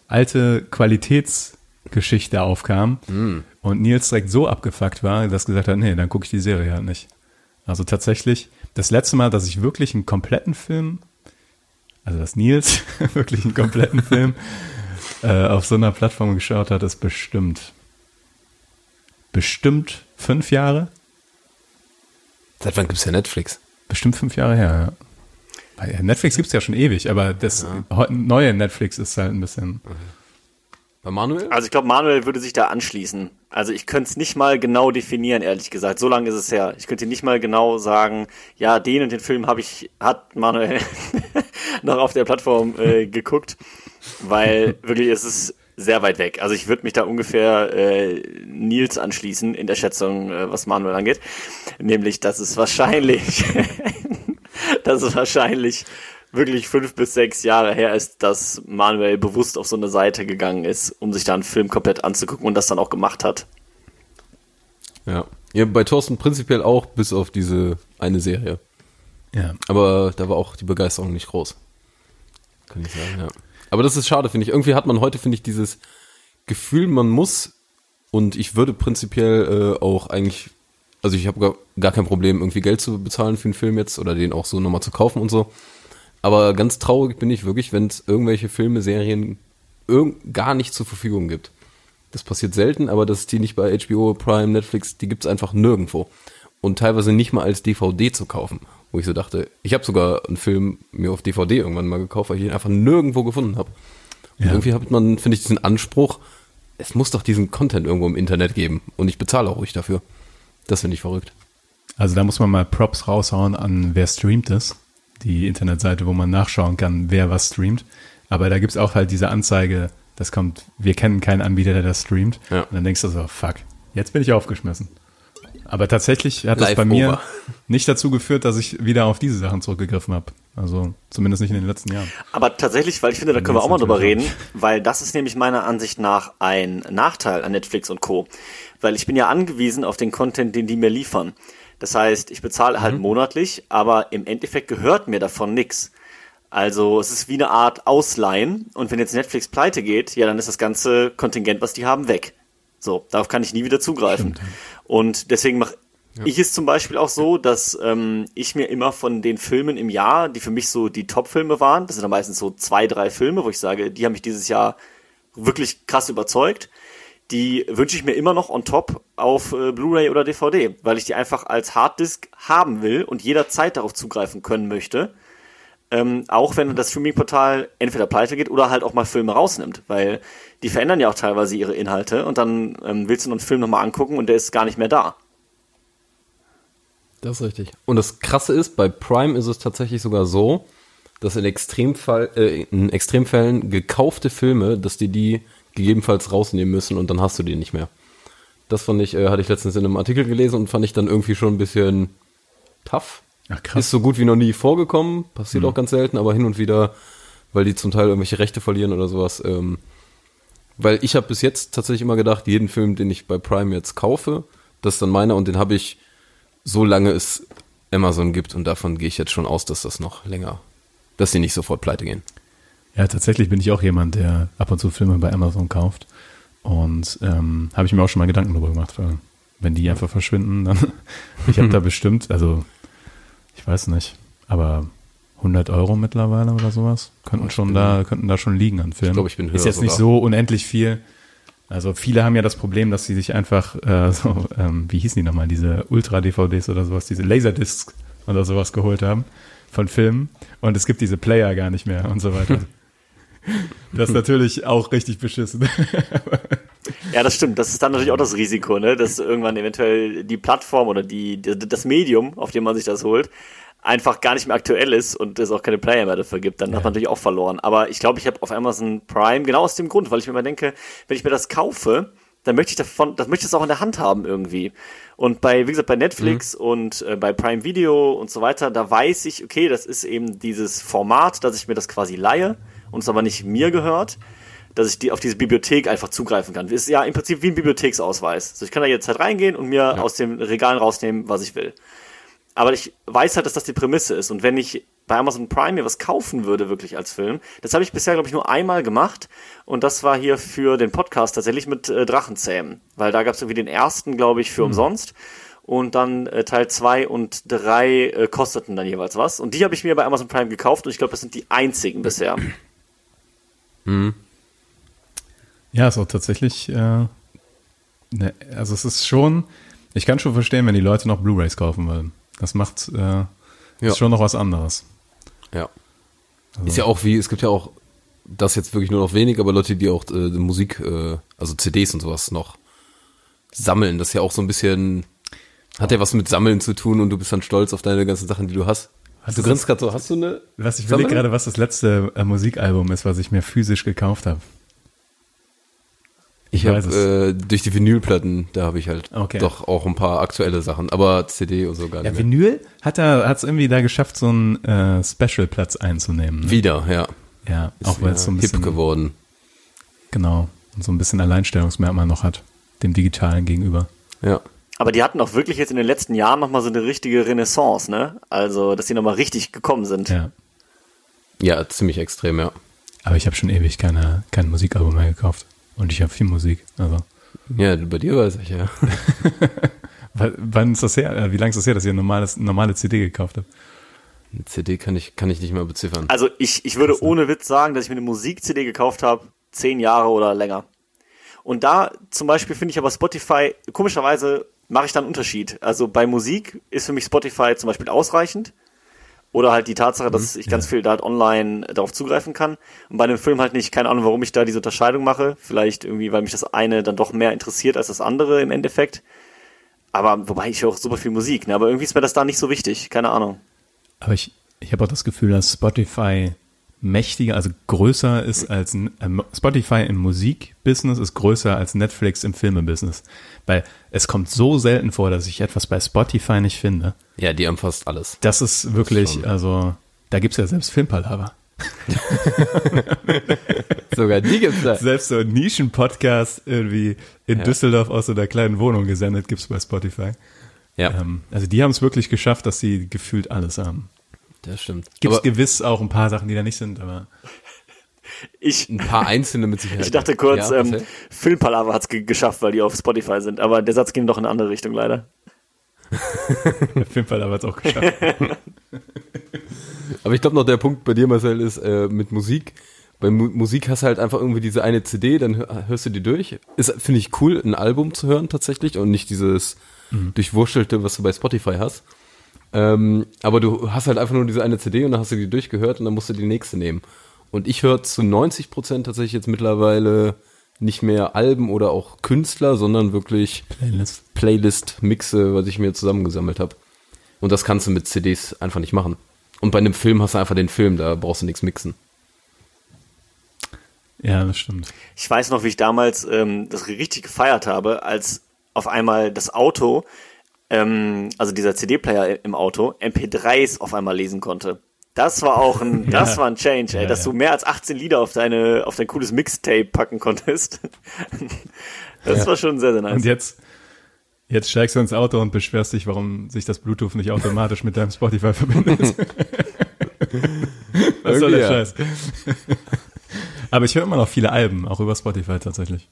alte Qualitätsgeschichte aufkam. Und Nils direkt so abgefuckt war, dass er gesagt hat, nee, dann gucke ich die Serie halt nicht. Also tatsächlich, das letzte Mal, dass ich wirklich einen kompletten Film, also dass Nils [laughs] wirklich einen kompletten Film äh, auf so einer Plattform geschaut hat, ist bestimmt bestimmt fünf Jahre. Seit wann gibt's ja Netflix? Bestimmt fünf Jahre her, ja. Netflix gibt's ja schon ewig, aber das heute neue Netflix ist halt ein bisschen. Bei Manuel? Also ich glaube, Manuel würde sich da anschließen. Also ich könnte es nicht mal genau definieren, ehrlich gesagt. So lange ist es her. Ich könnte nicht mal genau sagen, ja, den und den Film habe ich, hat Manuel [laughs] noch auf der Plattform äh, geguckt, weil wirklich es ist sehr weit weg. Also ich würde mich da ungefähr äh, Nils anschließen in der Schätzung, äh, was Manuel angeht. Nämlich, dass es wahrscheinlich, [laughs] dass es wahrscheinlich wirklich fünf bis sechs Jahre her ist, dass Manuel bewusst auf so eine Seite gegangen ist, um sich da einen Film komplett anzugucken und das dann auch gemacht hat. Ja. Ja, bei Thorsten prinzipiell auch, bis auf diese eine Serie. Ja. Aber da war auch die Begeisterung nicht groß. Kann ich sagen, ja. Aber das ist schade, finde ich. Irgendwie hat man heute, finde ich, dieses Gefühl, man muss, und ich würde prinzipiell äh, auch eigentlich, also ich habe gar, gar kein Problem, irgendwie Geld zu bezahlen für einen Film jetzt oder den auch so nochmal zu kaufen und so. Aber ganz traurig bin ich wirklich, wenn es irgendwelche Filme, Serien irgend, gar nicht zur Verfügung gibt. Das passiert selten, aber dass es die nicht bei HBO, Prime, Netflix, die gibt's einfach nirgendwo. Und teilweise nicht mal als DVD zu kaufen. Wo ich so dachte, ich habe sogar einen Film mir auf DVD irgendwann mal gekauft, weil ich ihn einfach nirgendwo gefunden habe. Und Ja. irgendwie hat man, finde ich, diesen Anspruch, es muss doch diesen Content irgendwo im Internet geben. Und ich bezahle auch ruhig dafür. Das finde ich verrückt. Also da muss man mal Props raushauen an wer streamt es. Die Internetseite, wo man nachschauen kann, wer was streamt. Aber da gibt's auch halt diese Anzeige, das kommt, wir kennen keinen Anbieter, der das streamt. Ja. Und dann denkst du so, fuck, jetzt bin ich aufgeschmissen. Aber tatsächlich hat das Live bei mir over. nicht dazu geführt, dass ich wieder auf diese Sachen zurückgegriffen habe. Also zumindest nicht in den letzten Jahren. Aber tatsächlich, weil ich finde, da können wir auch mal drüber reden, weil das ist nämlich meiner Ansicht nach ein Nachteil an Netflix und Co. Weil ich bin ja angewiesen auf den Content, den die mir liefern. Das heißt, ich bezahle halt mhm. monatlich, aber im Endeffekt gehört mir davon nichts. Also es ist wie eine Art Ausleihen und wenn jetzt Netflix pleite geht, ja, dann ist das ganze Kontingent, was die haben, weg. So, darauf kann ich nie wieder zugreifen. Stimmt. Und deswegen mache ja. ich es zum Beispiel auch so, dass ähm, ich mir immer von den Filmen im Jahr, die für mich so die Top-Filme waren, das sind dann meistens so zwei, drei Filme, wo ich sage, die haben mich dieses Jahr wirklich krass überzeugt, die wünsche ich mir immer noch on top auf äh, Blu-ray oder DVD, weil ich die einfach als Harddisk haben will und jederzeit darauf zugreifen können möchte ähm, auch wenn das Streaming-Portal entweder pleite geht oder halt auch mal Filme rausnimmt, weil die verändern ja auch teilweise ihre Inhalte und dann ähm, willst du einen Film nochmal angucken und der ist gar nicht mehr da. Das ist richtig. Und das Krasse ist, bei Prime ist es tatsächlich sogar so, dass in, Extremfall, äh, in Extremfällen gekaufte Filme, dass die die gegebenenfalls rausnehmen müssen und dann hast du die nicht mehr. Das fand ich, äh, hatte ich letztens in einem Artikel gelesen und fand ich dann irgendwie schon ein bisschen tough, Ach, krass. Ist so gut wie noch nie vorgekommen, passiert mhm. auch ganz selten, aber hin und wieder, weil die zum Teil irgendwelche Rechte verlieren oder sowas. Ähm, weil ich habe bis jetzt tatsächlich immer gedacht, jeden Film, den ich bei Prime jetzt kaufe, das ist dann meiner und den habe ich so lange es Amazon gibt und davon gehe ich jetzt schon aus, dass das noch länger, dass die nicht sofort pleite gehen. Ja, tatsächlich bin ich auch jemand, der ab und zu Filme bei Amazon kauft und ähm, habe ich mir auch schon mal Gedanken darüber gemacht, weil wenn die einfach verschwinden, dann [laughs] ich habe da [laughs] bestimmt, also ich weiß nicht, aber 100 Euro mittlerweile oder sowas könnten schon da könnten da schon liegen an Filmen. Ich glaube, ich bin höher Ist jetzt sogar. nicht so unendlich viel. Also viele haben ja das Problem, dass sie sich einfach äh, [laughs] so, ähm, wie hießen die nochmal, diese Ultra-DVDs oder sowas, diese Laserdiscs oder sowas geholt haben von Filmen und es gibt diese Player gar nicht mehr und so weiter. [laughs] das ist natürlich auch richtig beschissen. ja, das stimmt. Das ist dann natürlich auch das Risiko, ne? dass irgendwann eventuell die Plattform oder die, das Medium, auf dem man sich das holt, einfach gar nicht mehr aktuell ist und es auch keine Player mehr dafür gibt, dann ja. hat man natürlich auch verloren. Aber ich glaube, ich habe auf Amazon Prime genau aus dem Grund, weil ich mir immer denke, wenn ich mir das kaufe, dann möchte ich davon, das möchte ich es auch in der Hand haben irgendwie. Und bei, wie gesagt, bei Netflix mhm. und äh, bei Prime Video und so weiter, da weiß ich, okay, das ist eben dieses Format, dass ich mir das quasi leihe und es aber nicht mir gehört dass ich die auf diese Bibliothek einfach zugreifen kann. Ist ja im Prinzip wie ein Bibliotheksausweis. Also ich kann da jetzt halt reingehen und mir ja. aus dem Regalen rausnehmen, was ich will. Aber ich weiß halt, dass das die Prämisse ist. Und wenn ich bei Amazon Prime mir was kaufen würde, wirklich als Film, das habe ich bisher, glaube ich, nur einmal gemacht. Und das war hier für den Podcast tatsächlich mit äh, Drachenzähmen. Weil da gab es irgendwie den ersten, glaube ich, für mhm. umsonst. Und dann äh, Teil zwei und drei äh, kosteten dann jeweils was. Und die habe ich mir bei Amazon Prime gekauft und ich glaube, das sind die einzigen bisher. Mhm. Ja, auch tatsächlich, äh, ne, also es ist schon, ich kann schon verstehen, wenn die Leute noch Blu-Rays kaufen wollen. Das macht, äh, ja. ist schon noch was anderes. Ja. Also. Ist ja auch wie, es gibt ja auch, das jetzt wirklich nur noch wenig, aber Leute, die auch äh, Musik, äh, also CDs und sowas noch sammeln, das ist ja auch so ein bisschen, hat ja was mit Sammeln zu tun und du bist dann stolz auf deine ganzen Sachen, die du hast. Hast du grinst gerade so, hast du eine? Was ich überlege gerade, was das letzte äh, Musikalbum ist, was ich mir physisch gekauft habe. Ich, ich habe äh, durch die Vinylplatten, da habe ich halt okay. doch auch ein paar aktuelle Sachen, aber CD und so gar nicht. Ja, Vinyl hat er hat's irgendwie da geschafft, so einen äh, Special-Platz einzunehmen. Ne? Wieder, ja. Ja, Ist auch weil es so ein bisschen hip geworden. Genau und so ein bisschen Alleinstellungsmerkmal noch hat dem digitalen gegenüber. Ja. Aber die hatten auch wirklich jetzt in den letzten Jahren nochmal so eine richtige Renaissance, ne? Also, dass die nochmal richtig gekommen sind. Ja. Ja, ziemlich extrem, ja. Aber ich habe schon ewig keine, kein Musikalbum mehr gekauft. Und ich habe viel Musik. Also. Ja, bei dir weiß ich, ja. Wann ist das her? Äh, wie lange ist das her, dass ihr eine normales, normale CD gekauft habt? Eine CD kann ich, kann ich nicht mal beziffern. Also ich, ich würde ohne Witz sagen, dass ich mir eine Musik-CD gekauft habe, zehn Jahre oder länger. Und da zum Beispiel finde ich aber Spotify, komischerweise mache ich da einen Unterschied. Also bei Musik ist für mich Spotify zum Beispiel ausreichend. Oder halt die Tatsache, dass mhm, ich ganz viel da halt online darauf zugreifen kann. Und bei einem Film halt nicht, keine Ahnung, warum ich da diese Unterscheidung mache. Vielleicht irgendwie, weil mich das eine dann doch mehr interessiert als das andere im Endeffekt. Aber wobei ich höre auch super viel Musik, ne? Aber irgendwie ist mir das da nicht so wichtig, keine Ahnung. Aber ich, ich habe auch das Gefühl, dass Spotify mächtiger, also größer ist als äh, Spotify im Musikbusiness ist größer als Netflix im Filmebusiness. Weil es kommt so selten vor, dass ich etwas bei Spotify nicht finde. Ja, die haben fast alles. Das ist wirklich, Schon. also, da gibt's ja selbst Filmpalava. [laughs] Sogar die gibt's da. Selbst so ein Nischen-Podcast irgendwie in ja. Düsseldorf aus so einer kleinen Wohnung gesendet gibt's bei Spotify. Ja. Ähm, also die haben es wirklich geschafft, dass sie gefühlt alles haben. Das stimmt. Gibt es gewiss auch ein paar Sachen, die da nicht sind, aber [laughs] Ich, ein paar einzelne mit Sicherheit. [laughs] ich dachte kurz, Ja, ähm? Filmpalava hat's ge geschafft, weil die auf Spotify sind, aber der Satz ging doch in eine andere Richtung leider. [laughs] der Filmfall aber es auch geschafft. Aber ich glaube noch, der Punkt bei dir, Marcel, ist äh, mit Musik. Bei Mu Musik hast du halt einfach irgendwie diese eine CD, dann hör- hörst du die durch. Ist, finde ich cool, ein Album zu hören tatsächlich und nicht dieses durchwurschelte, was du bei Spotify hast. Ähm, aber du hast halt einfach nur diese eine CD und dann hast du die durchgehört und dann musst du die nächste nehmen. Und ich höre zu 90 Prozent tatsächlich jetzt mittlerweile nicht mehr Alben oder auch Künstler, sondern wirklich Playlist. Playlist-Mixe, was ich mir zusammengesammelt habe. Und das kannst du mit CDs einfach nicht machen. Und bei einem Film hast du einfach den Film, da brauchst du nichts mixen. Ja, das stimmt. Ich weiß noch, wie ich damals ähm, das richtig gefeiert habe, als auf einmal das Auto, ähm, also dieser CD-Player im Auto, MP3s auf einmal lesen konnte. Das war auch ein, [laughs] das war ein Change, ey, Ja, dass ja. du mehr als 18 Lieder auf deine, auf dein cooles Mixtape packen konntest. [laughs] das war schon sehr, sehr nice. Und jetzt, jetzt steigst du ins Auto und beschwerst dich, warum sich das Bluetooth nicht automatisch mit deinem Spotify verbindet. [laughs] Was soll der ja. Scheiß? Aber ich höre immer noch viele Alben, auch über Spotify tatsächlich.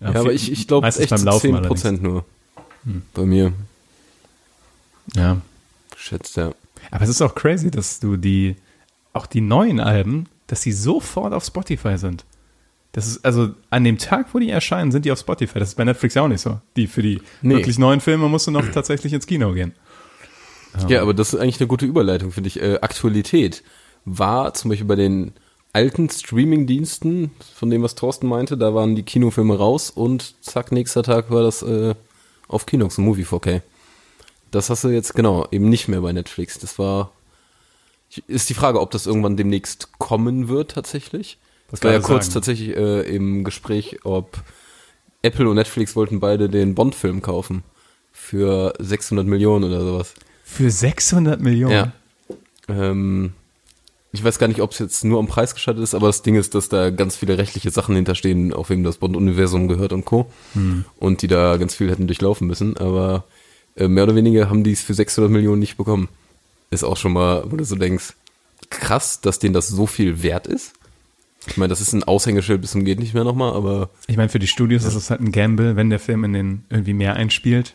Ja, aber viel- ich, ich glaube, meistens echt beim Laufen 10% nur. Bei mir, Ja. schätzt ja. Aber es ist auch crazy, dass du die, auch die neuen Alben, dass die sofort auf Spotify sind. Das ist, also an dem Tag, wo die erscheinen, sind die auf Spotify. Das ist bei Netflix ja auch nicht so. Die für die Nee. wirklich neuen Filme musst du noch tatsächlich ins Kino gehen. Ja, aber das ist eigentlich eine gute Überleitung, finde ich. Äh, Aktualität war zum Beispiel bei den alten Streaming-Diensten, von dem, was Thorsten meinte, da waren die Kinofilme raus und zack, nächster Tag war das äh, auf Kinox, Movie 4K. Das hast du jetzt, genau, eben nicht mehr bei Netflix. Das war, ist die Frage, ob das irgendwann demnächst kommen wird tatsächlich. Das war ja kurz sagen. tatsächlich äh, im Gespräch, ob Apple und Netflix wollten beide den Bond-Film kaufen. Für 600 Millionen oder sowas. Für 600 Millionen? Ja. Ähm, ich weiß gar nicht, ob es jetzt nur am Preis gescheitert ist, aber das Ding ist, dass da ganz viele rechtliche Sachen hinterstehen, auf wem das Bond-Universum gehört und Co. Und die da ganz viel hätten durchlaufen müssen. Aber äh, mehr oder weniger haben die es für 600 Millionen nicht bekommen. Ist auch schon mal, wo du so denkst, krass, dass denen das so viel wert ist. Ich meine, das ist ein Aushängeschild bis zum geht nicht mehr nochmal, aber Ich meine, für die Studios ist es halt ein Gamble, wenn der Film in den irgendwie mehr einspielt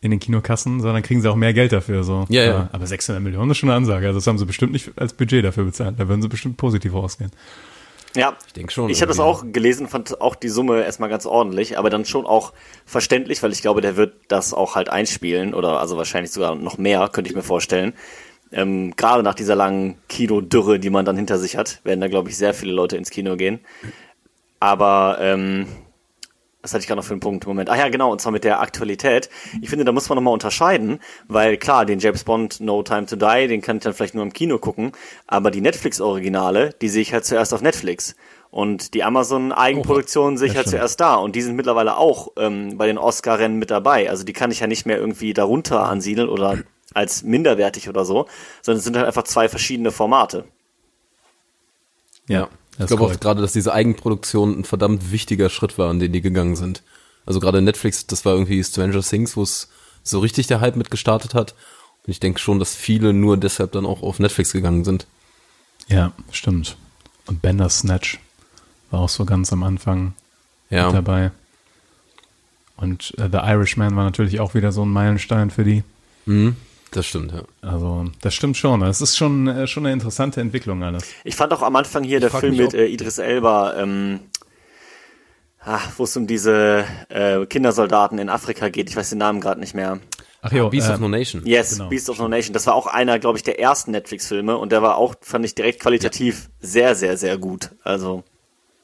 in den Kinokassen, sondern kriegen sie auch mehr Geld dafür. So. Ja, ja. Aber, aber 600 Millionen ist schon eine Ansage. Also das haben sie bestimmt nicht als Budget dafür bezahlt. Da würden sie bestimmt positiv rausgehen. Ja, ich denke schon. Ich habe das auch gelesen, fand auch die Summe erstmal ganz ordentlich, aber dann schon auch verständlich, weil ich glaube, der wird das auch halt einspielen oder also wahrscheinlich sogar noch mehr, könnte ich mir vorstellen. Ähm, Gerade nach dieser langen Kinodürre, die man dann hinter sich hat, werden da, glaube ich, sehr viele Leute ins Kino gehen. Aber ähm, was hatte ich gerade noch für einen Punkt? Moment. Ah ja, genau, und zwar mit der Aktualität. Ich finde, da muss man nochmal unterscheiden, weil klar, den James Bond No Time to Die, den kann ich dann vielleicht nur im Kino gucken, aber die Netflix-Originale, die sehe ich halt zuerst auf Netflix. Und die Amazon-Eigenproduktionen sehe ich ja, halt stimmt. zuerst da. Und die sind mittlerweile auch ähm, bei den Oscar-Rennen mit dabei. Also die kann ich ja nicht mehr irgendwie darunter ansiedeln oder als minderwertig oder so, sondern es sind halt einfach zwei verschiedene Formate. Ja, das ist glaube auch gerade, dass diese Eigenproduktion ein verdammt wichtiger Schritt war, an den die gegangen sind. Also gerade Netflix, das war irgendwie Stranger Things, wo es so richtig der Hype mit gestartet hat. Und ich denke schon, dass viele nur deshalb dann auch auf Netflix gegangen sind. Ja, stimmt. Und Bender Snatch war auch so ganz am Anfang Ja, mit dabei. Und äh, The Irishman war natürlich auch wieder so ein Meilenstein für die. mhm, das stimmt, ja. Also, das stimmt schon. Es ist schon, äh, schon eine interessante Entwicklung alles. Ich fand auch am Anfang hier der frag Film mit äh, Idris Elba, ähm, ah, wo es um diese äh, Kindersoldaten in Afrika geht. Ich weiß den Namen gerade nicht mehr. Ach jo, Beast äh, of No Nation. Yes, Genau. Beast of No Nation. Das war auch einer, glaube ich, der ersten Netflix-Filme und der war auch, fand ich direkt qualitativ sehr, sehr, sehr gut. Also,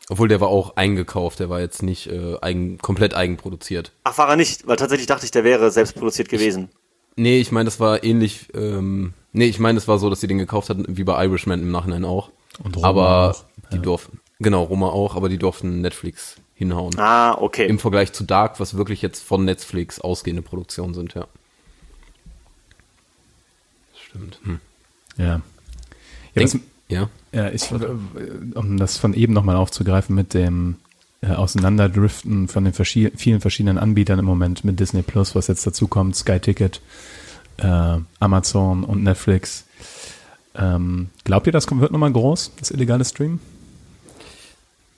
Obwohl der war auch eingekauft, der war jetzt nicht äh, eigen, komplett eigenproduziert. ach, war er nicht, weil tatsächlich dachte ich, der wäre selbst produziert gewesen. Nee, ich meine, das war ähnlich, ähm, nee, ich meine, es war so, dass sie den gekauft hatten, wie bei Irishman im Nachhinein auch. Und Roma aber auch, die durften, genau, Roma auch, aber die durften Netflix hinhauen. Ah, okay. Im Vergleich zu Dark, was wirklich jetzt von Netflix ausgehende Produktionen sind, ja. Stimmt. Hm. Ja. Ja, Denk, das, ja. ja ich, äh, um das von eben nochmal aufzugreifen mit dem äh, auseinanderdriften von den verschi vielen verschiedenen Anbietern im Moment mit Disney Plus, was jetzt dazu kommt, Sky Ticket, äh, Amazon und Netflix. Ähm, glaubt ihr, das wird nochmal groß, das illegale Stream?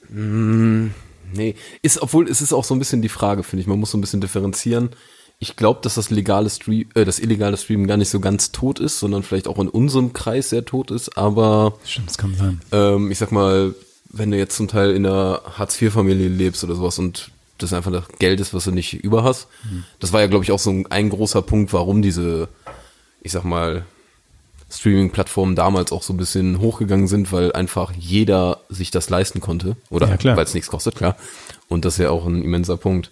Mm, nee, ist, obwohl es ist auch so ein bisschen die Frage, finde ich. Man muss so ein bisschen differenzieren. Ich glaube, dass das legale Stream, äh, das illegale Stream gar nicht so ganz tot ist, sondern vielleicht auch in unserem Kreis sehr tot ist. Aber stimmt, das kann sein. Ähm, ich sag mal, wenn du jetzt zum Teil in einer Hartz-IV-Familie lebst oder sowas und das einfach das Geld ist, was du nicht über hast. Mhm. Das war ja, glaube ich, auch so ein, ein großer Punkt, warum diese, ich sag mal, Streaming-Plattformen damals auch so ein bisschen hochgegangen sind, weil einfach jeder sich das leisten konnte. Oder ja, weil es nichts kostet, klar. Und das ist ja auch ein immenser Punkt.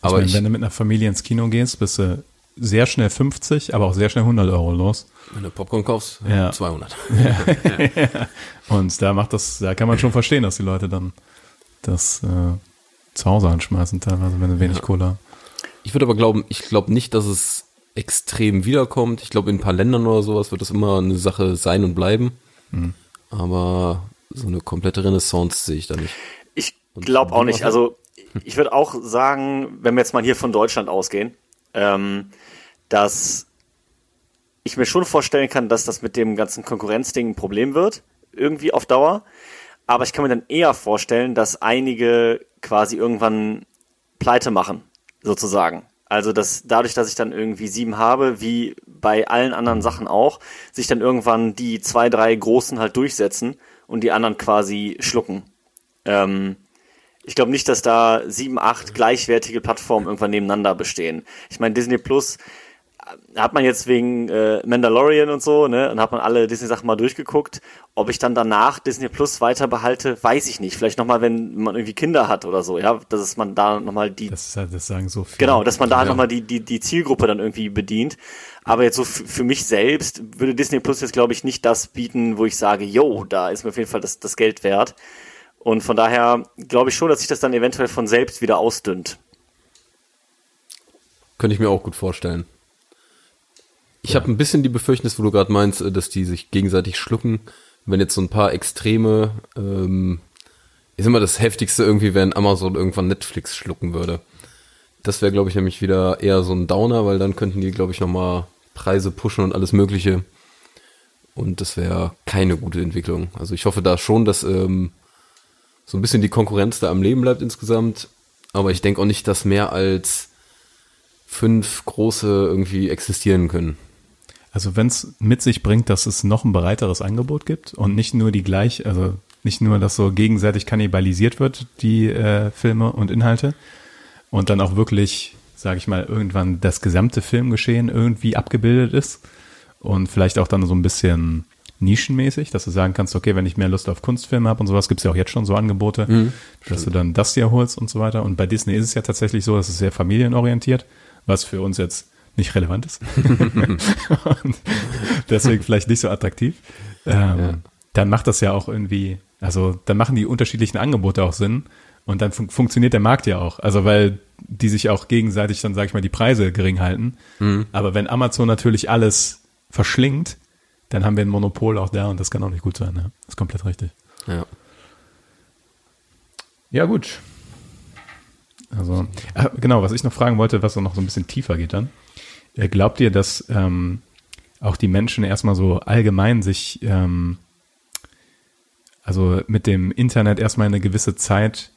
Aber ich meine, wenn du mit einer Familie ins Kino gehst, bist du sehr schnell 50, aber auch sehr schnell 100 Euro los. Wenn du Popcorn kaufst, ja. 200. [laughs] Ja. ja. [laughs] Und da macht das, da kann man schon verstehen, dass die Leute dann das äh, zu Hause anschmeißen, teilweise, wenn du wenig ja. Cola. Ich würde aber glauben, ich glaube nicht, dass es extrem wiederkommt. Ich glaube, in ein paar Ländern oder sowas wird das immer eine Sache sein und bleiben. Mhm. Aber so eine komplette Renaissance sehe ich da nicht. Ich glaube auch nicht. Also ich würde auch sagen, wenn wir jetzt mal hier von Deutschland ausgehen, ähm, dass ich mir schon vorstellen kann, dass das mit dem ganzen Konkurrenzding ein Problem wird, irgendwie auf Dauer. Aber ich kann mir dann eher vorstellen, dass einige quasi irgendwann pleite machen, sozusagen. Also dass dadurch, dass ich dann irgendwie sieben habe, wie bei allen anderen Sachen auch, sich dann irgendwann die zwei, drei großen halt durchsetzen und die anderen quasi schlucken. Ähm, ich glaube nicht, dass da sieben, acht gleichwertige Plattformen irgendwann nebeneinander bestehen. Ich meine, Disney Plus hat man jetzt wegen äh, Mandalorian und so, ne, und hat man alle Disney-Sachen mal durchgeguckt. Ob ich dann danach Disney Plus weiter behalte, weiß ich nicht. Vielleicht nochmal, wenn man irgendwie Kinder hat oder so, ja, dass man da nochmal die. Das, das sagen so viele. Genau, dass man da ja. nochmal die, die, die Zielgruppe dann irgendwie bedient. Aber jetzt so für mich selbst würde Disney Plus jetzt, glaube ich, nicht das bieten, wo ich sage, yo, da ist mir auf jeden Fall das, das Geld wert. Und von daher glaube ich schon, dass sich das dann eventuell von selbst wieder ausdünnt. Könnte ich mir auch gut vorstellen. Ich ja. habe ein bisschen die Befürchtung, wo du gerade meinst, äh, dass die sich gegenseitig schlucken. Wenn jetzt so ein paar Extreme, ähm, ist immer das heftigste irgendwie, wenn Amazon irgendwann Netflix schlucken würde. Das wäre, glaube ich, nämlich wieder eher so ein Downer, weil dann könnten die, glaube ich, nochmal Preise pushen und alles Mögliche. Und das wäre keine gute Entwicklung. Also ich hoffe da schon, dass ähm, so ein bisschen die Konkurrenz da am Leben bleibt insgesamt. Aber ich denke auch nicht, dass mehr als fünf große irgendwie existieren können. Also wenn es mit sich bringt, dass es noch ein breiteres Angebot gibt und nicht nur die gleich, also nicht nur, dass so gegenseitig kannibalisiert wird, die äh, Filme und Inhalte und dann auch wirklich, sage ich mal, irgendwann das gesamte Filmgeschehen irgendwie abgebildet ist und vielleicht auch dann so ein bisschen nischenmäßig, dass du sagen kannst, okay, wenn ich mehr Lust auf Kunstfilme habe und sowas, gibt es ja auch jetzt schon so Angebote, mhm, dass du dann das dir holst und so weiter. Und bei Disney ist es ja tatsächlich so, dass es sehr familienorientiert, was für uns jetzt nicht relevant ist. [laughs] und deswegen vielleicht nicht so attraktiv. Ähm, ja. Dann macht das ja auch irgendwie, also dann machen die unterschiedlichen Angebote auch Sinn und dann fun funktioniert der Markt ja auch. Also weil die sich auch gegenseitig dann, sag ich mal, die Preise gering halten. Mhm. Aber wenn Amazon natürlich alles verschlingt, dann haben wir ein Monopol auch da und das kann auch nicht gut sein. Ne? Das ist komplett richtig. Ja. Ja, gut. Also, äh, genau, was ich noch fragen wollte, was noch so ein bisschen tiefer geht dann. Äh, glaubt ihr, dass ähm, auch die Menschen erstmal so allgemein sich, ähm, also mit dem Internet erstmal eine gewisse Zeit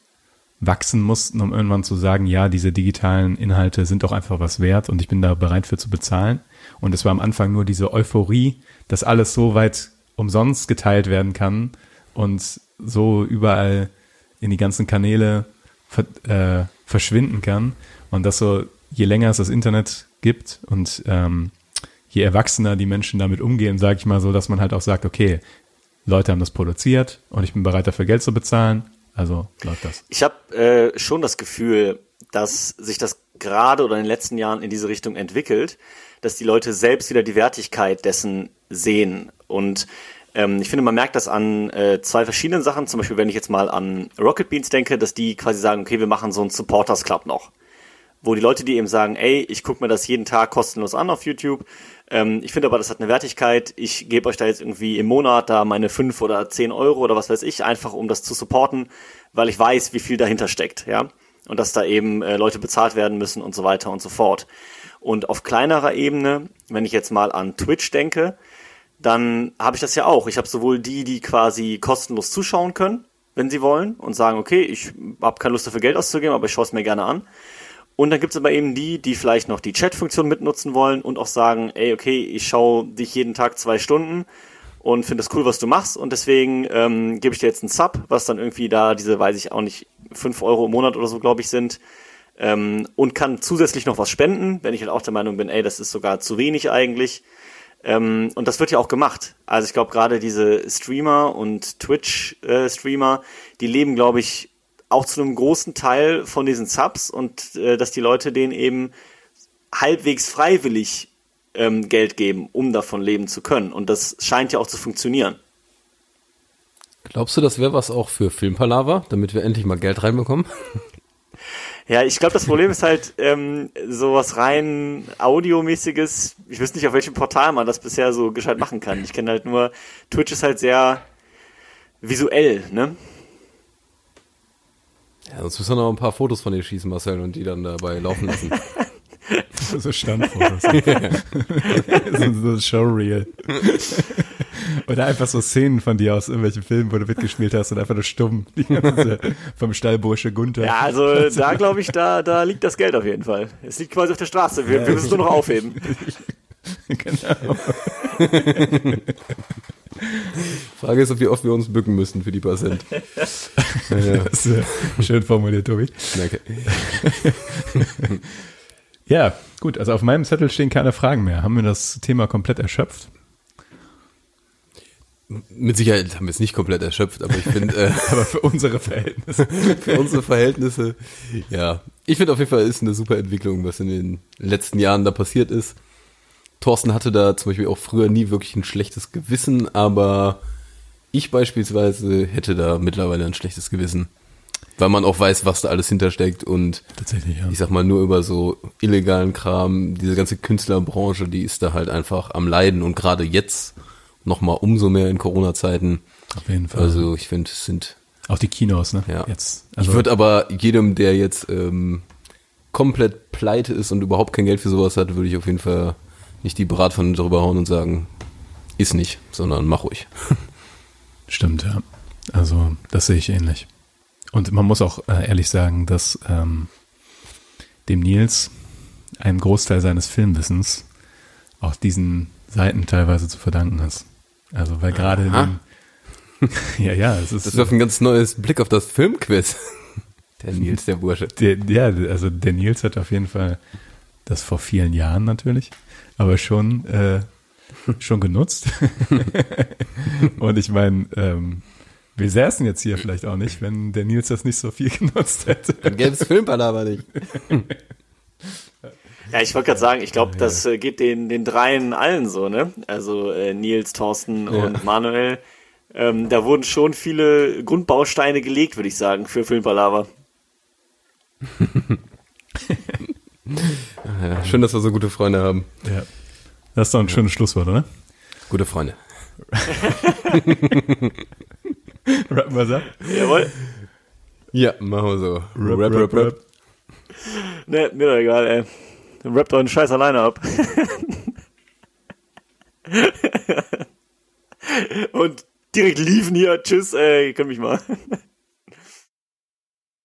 wachsen mussten, um irgendwann zu sagen, ja, diese digitalen Inhalte sind doch einfach was wert und ich bin da bereit für zu bezahlen. Und es war am Anfang nur diese Euphorie, dass alles so weit umsonst geteilt werden kann und so überall in die ganzen Kanäle ver äh, verschwinden kann. Und dass so, je länger es das Internet gibt und ähm, je erwachsener die Menschen damit umgehen, sage ich mal so, dass man halt auch sagt, okay, Leute haben das produziert und ich bin bereit dafür Geld zu bezahlen, also läuft das. Ich habe äh, schon das Gefühl, dass sich das gerade oder in den letzten Jahren in diese Richtung entwickelt, dass die Leute selbst wieder die Wertigkeit dessen sehen und ähm, ich finde, man merkt das an äh, zwei verschiedenen Sachen. Zum Beispiel, wenn ich jetzt mal an Rocket Beans denke, dass die quasi sagen, okay, wir machen so einen Supporters Club noch wo die Leute, die eben sagen, ey, ich gucke mir das jeden Tag kostenlos an auf YouTube, ähm, ich finde aber, das hat eine Wertigkeit, ich gebe euch da jetzt irgendwie im Monat da meine fünf oder zehn Euro oder was weiß ich, einfach um das zu supporten, weil ich weiß, wie viel dahinter steckt, ja. Und dass da eben äh, Leute bezahlt werden müssen und so weiter und so fort. Und auf kleinerer Ebene, wenn ich jetzt mal an Twitch denke, dann habe ich das ja auch. Ich habe sowohl die, die quasi kostenlos zuschauen können, wenn sie wollen und sagen, okay, ich habe keine Lust dafür Geld auszugeben, aber ich schaue es mir gerne an. Und dann gibt es aber eben die, die vielleicht noch die Chat-Funktion mitnutzen wollen und auch sagen, ey, okay, ich schaue dich jeden Tag zwei Stunden und finde es cool, was du machst und deswegen ähm, gebe ich dir jetzt einen Sub, was dann irgendwie da diese, weiß ich auch nicht, fünf Euro im Monat oder so, glaube ich, sind ähm, und kann zusätzlich noch was spenden, wenn ich halt auch der Meinung bin, ey, das ist sogar zu wenig eigentlich. Ähm, und das wird ja auch gemacht. Also ich glaube gerade diese Streamer und Twitch-Streamer, äh, die leben, glaube ich, auch zu einem großen Teil von diesen Subs und äh, dass die Leute denen eben halbwegs freiwillig ähm, Geld geben, um davon leben zu können. Und das scheint ja auch zu funktionieren. Glaubst du, das wäre was auch für Filmpalava, damit wir endlich mal Geld reinbekommen? Ja, ich glaube, das Problem ist halt ähm, sowas rein audiomäßiges. Ich wüsste nicht, auf welchem Portal man das bisher so gescheit machen kann. Ich kenne halt nur, Twitch ist halt sehr visuell, ne? Ja, sonst müssen wir noch ein paar Fotos von dir schießen, Marcel, und die dann dabei laufen lassen. [laughs] so Standfotos. [laughs] so, so Showreel. [laughs] Oder einfach so Szenen von dir aus irgendwelchen Filmen, wo du mitgespielt hast und einfach nur stumm. Die ganze, vom Stallbursche Gunther. Ja, also da glaube ich, da, da liegt das Geld auf jeden Fall. Es liegt quasi auf der Straße. Wir, ja, wir müssen es nur noch aufheben. [laughs] genau. Frage ist, wie oft wir uns bücken müssen für die Prozent. [laughs] ja. Das ist, äh, schön formuliert, Tobi. Danke. [laughs] Ja, gut. Also auf meinem Zettel stehen keine Fragen mehr. Haben wir das Thema komplett erschöpft? Mit Sicherheit haben wir es nicht komplett erschöpft, aber ich finde, äh, [laughs] aber für unsere Verhältnisse, für unsere Verhältnisse, ja, ich finde auf jeden Fall ist eine super Entwicklung, was in den letzten Jahren da passiert ist. Thorsten hatte da zum Beispiel auch früher nie wirklich ein schlechtes Gewissen, aber ich beispielsweise hätte da mittlerweile ein schlechtes Gewissen weil man auch weiß, was da alles hintersteckt und ja. ich sag mal nur über so illegalen Kram, diese ganze Künstlerbranche, die ist da halt einfach am Leiden und gerade jetzt nochmal umso mehr in Corona-Zeiten. Auf jeden Fall. Also ich finde, es sind auch die Kinos, ne? Ja. Jetzt. Also ich würde aber jedem, der jetzt ähm, komplett pleite ist und überhaupt kein Geld für sowas hat, würde ich auf jeden Fall nicht die Bratpfanne drüber hauen und sagen, ist nicht, sondern mach ruhig. [laughs] Stimmt, ja. Also das sehe ich ähnlich. Und man muss auch äh, ehrlich sagen, dass ähm, dem Nils ein Großteil seines Filmwissens auch diesen Seiten teilweise zu verdanken ist. Also weil gerade [laughs] ja, ja, es ist. Das ist ein ganz neues Blick auf das Filmquiz. [laughs] Der Nils, der Bursche. Der, ja, also der Nils hat auf jeden Fall das vor vielen Jahren natürlich, aber schon äh, schon genutzt. [laughs] Und ich meine, ähm, wir säßen jetzt hier vielleicht auch nicht, wenn der Nils das nicht so viel genutzt hätte. Dann gäbe es Filmpalava nicht. Ja, ich wollte gerade sagen, ich glaube, das äh, geht den, den dreien allen so, ne? Also äh, Nils, Thorsten ja. und Manuel. Ähm, da wurden schon viele Grundbausteine gelegt, würde ich sagen, für Filmpalava. [laughs] ja, schön, dass wir so gute Freunde haben. Ja. Das ist doch ein schönes Schlusswort, oder? Gute Freunde. [laughs] Rappen wir so? Jawohl. Ja, machen wir so. Rap, rap, rap. rap. Ne, mir doch egal, ey. Dann rappt einen Scheiß alleine ab. [laughs] Und direkt liefen hier. Tschüss, ey, könnt mich mal.